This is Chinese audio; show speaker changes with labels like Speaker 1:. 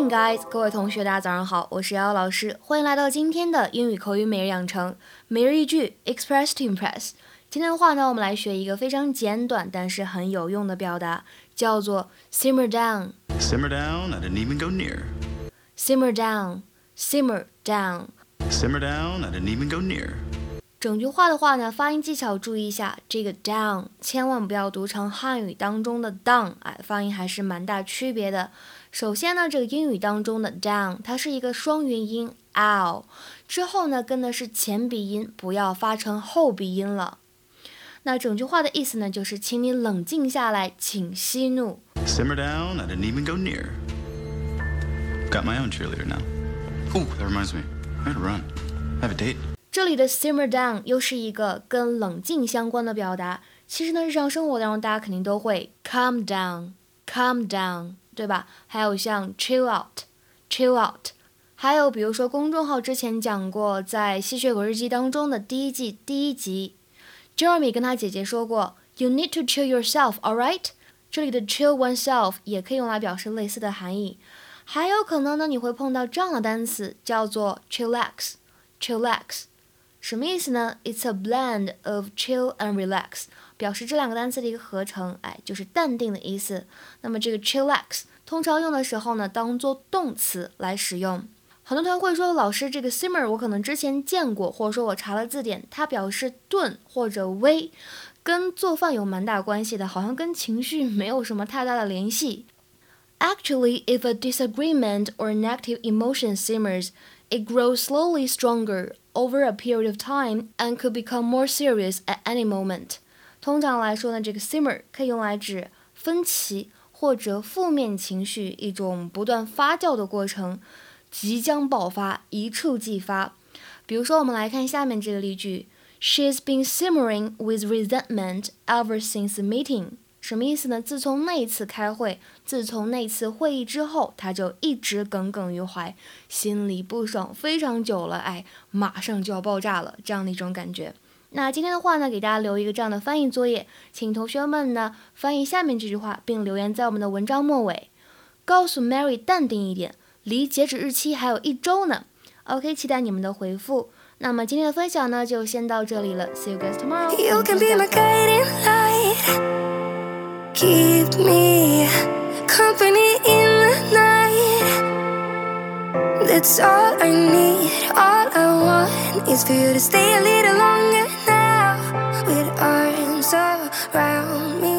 Speaker 1: morning, guys！各位同学，大家早上好，我是瑶瑶老师，欢迎来到今天的英语口语每日养成每日一句 Express to Impress。今天的话呢，我们来学一个非常简短但是很有用的表达，叫做 simmer down。
Speaker 2: Simmer down, I didn't even go near.
Speaker 1: Simmer down, simmer down.
Speaker 2: Simmer down, I didn't even go near.
Speaker 1: 整句话的话呢，发音技巧注意一下，这个 down 千万不要读成汉语当中的 down，哎，发音还是蛮大区别的。首先呢，这个英语当中的 down 它是一个双元音 ow，之后呢跟的是前鼻音，不要发成后鼻音了。那整句话的意思呢，就是请你冷静下来，请息怒。
Speaker 2: Simmer down, I didn't even go near. Got my own cheerleader now. Oh, that reminds me. I had to run. I have a date.
Speaker 1: 这里的 simmer down 又是一个跟冷静相关的表达。其实呢，日常生活当中大家肯定都会 calm down，calm down，对吧？还有像 chill out，chill out。还有比如说公众号之前讲过，在《吸血鬼日记》当中的第一季第一集，Jeremy 跟他姐姐说过，You need to chill yourself，all right？这里的 chill oneself 也可以用来表示类似的含义。还有可能呢，你会碰到这样的单词，叫做 chillax，chillax。什么意思呢？It's a blend of chill and relax，表示这两个单词的一个合成，哎，就是淡定的意思。那么这个 chillax 通常用的时候呢，当做动词来使用。很多同学会说，老师，这个 simmer 我可能之前见过，或者说我查了字典，它表示炖或者煨，跟做饭有蛮大关系的，好像跟情绪没有什么太大的联系。Actually, if a disagreement or negative emotion simmers, it grows slowly stronger over a period of time and could become more serious at any moment。通常来说呢，这个 simmer 可以用来指分歧或者负面情绪一种不断发酵的过程，即将爆发，一触即发。比如说，我们来看下面这个例句：She's been simmering with resentment ever since the meeting。什么意思呢？自从那一次开会，自从那次会议之后，他就一直耿耿于怀，心里不爽非常久了，哎，马上就要爆炸了，这样的一种感觉。那今天的话呢，给大家留一个这样的翻译作业，请同学们呢翻译下面这句话，并留言在我们的文章末尾，告诉 Mary 淡定一点，离截止日期还有一周呢。OK，期待你们的回复。那么今天的分享呢，就先到这里了，See you guys tomorrow You can be my guiding light,。
Speaker 3: Keep me company in the night. That's all I need. All I want is for you to stay a little longer around me.